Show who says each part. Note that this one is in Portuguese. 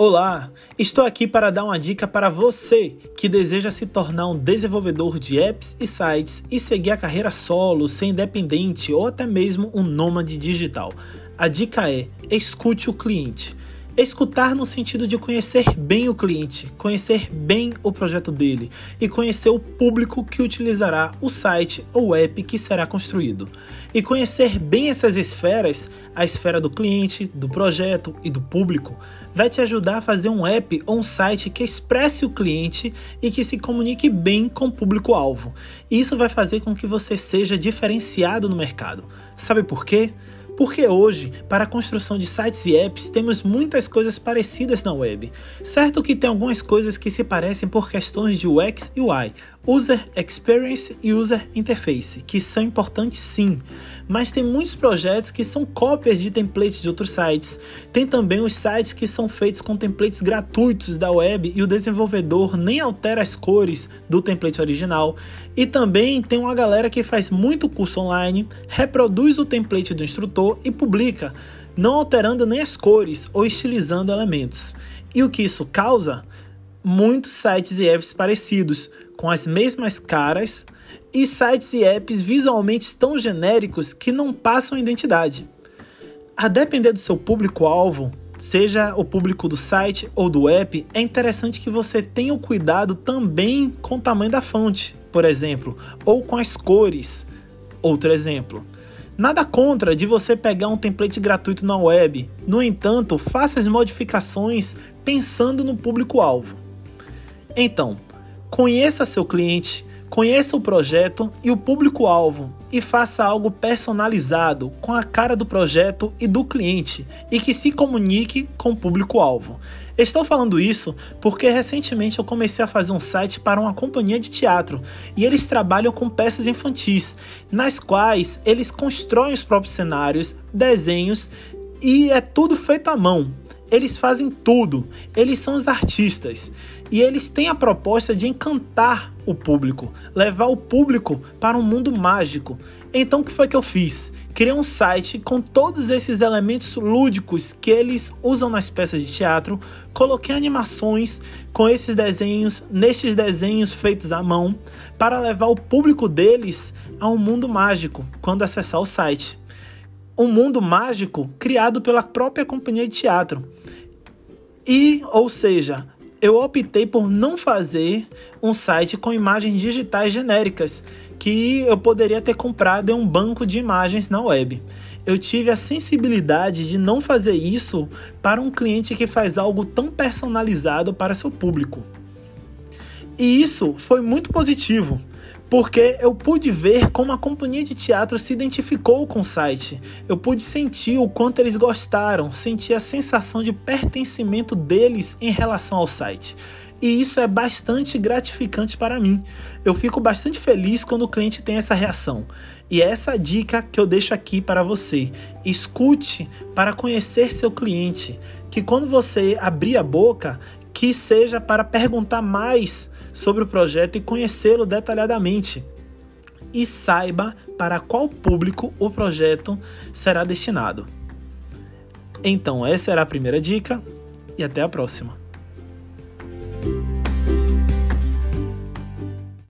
Speaker 1: Olá, estou aqui para dar uma dica para você que deseja se tornar um desenvolvedor de apps e sites e seguir a carreira solo, ser independente ou até mesmo um nômade digital. A dica é: escute o cliente. Escutar no sentido de conhecer bem o cliente, conhecer bem o projeto dele e conhecer o público que utilizará o site ou app que será construído. E conhecer bem essas esferas, a esfera do cliente, do projeto e do público, vai te ajudar a fazer um app ou um site que expresse o cliente e que se comunique bem com o público-alvo. Isso vai fazer com que você seja diferenciado no mercado. Sabe por quê? Porque hoje, para a construção de sites e apps, temos muitas coisas parecidas na web. Certo que tem algumas coisas que se parecem por questões de UX e UI, User Experience e User Interface, que são importantes sim, mas tem muitos projetos que são cópias de templates de outros sites. Tem também os sites que são feitos com templates gratuitos da web e o desenvolvedor nem altera as cores do template original. E também tem uma galera que faz muito curso online, reproduz o template do instrutor e publica, não alterando nem as cores ou estilizando elementos. E o que isso causa? Muitos sites e apps parecidos com as mesmas caras e sites e apps visualmente tão genéricos que não passam identidade. A depender do seu público-alvo, seja o público do site ou do app, é interessante que você tenha o cuidado também com o tamanho da fonte, por exemplo, ou com as cores. Outro exemplo. Nada contra de você pegar um template gratuito na web, no entanto, faça as modificações pensando no público-alvo. Então, Conheça seu cliente, conheça o projeto e o público-alvo e faça algo personalizado com a cara do projeto e do cliente e que se comunique com o público-alvo. Estou falando isso porque recentemente eu comecei a fazer um site para uma companhia de teatro e eles trabalham com peças infantis, nas quais eles constroem os próprios cenários, desenhos e é tudo feito à mão. Eles fazem tudo, eles são os artistas e eles têm a proposta de encantar o público, levar o público para um mundo mágico. Então o que foi que eu fiz? Criei um site com todos esses elementos lúdicos que eles usam nas peças de teatro, coloquei animações com esses desenhos, nesses desenhos feitos à mão, para levar o público deles a um mundo mágico quando acessar o site um mundo mágico criado pela própria companhia de teatro. E, ou seja, eu optei por não fazer um site com imagens digitais genéricas que eu poderia ter comprado em um banco de imagens na web. Eu tive a sensibilidade de não fazer isso para um cliente que faz algo tão personalizado para seu público. E isso foi muito positivo, porque eu pude ver como a companhia de teatro se identificou com o site. Eu pude sentir o quanto eles gostaram, sentir a sensação de pertencimento deles em relação ao site. E isso é bastante gratificante para mim. Eu fico bastante feliz quando o cliente tem essa reação. E é essa dica que eu deixo aqui para você. Escute para conhecer seu cliente, que quando você abrir a boca, que seja para perguntar mais sobre o projeto e conhecê-lo detalhadamente. E saiba para qual público o projeto será destinado. Então, essa era a primeira dica e até a próxima.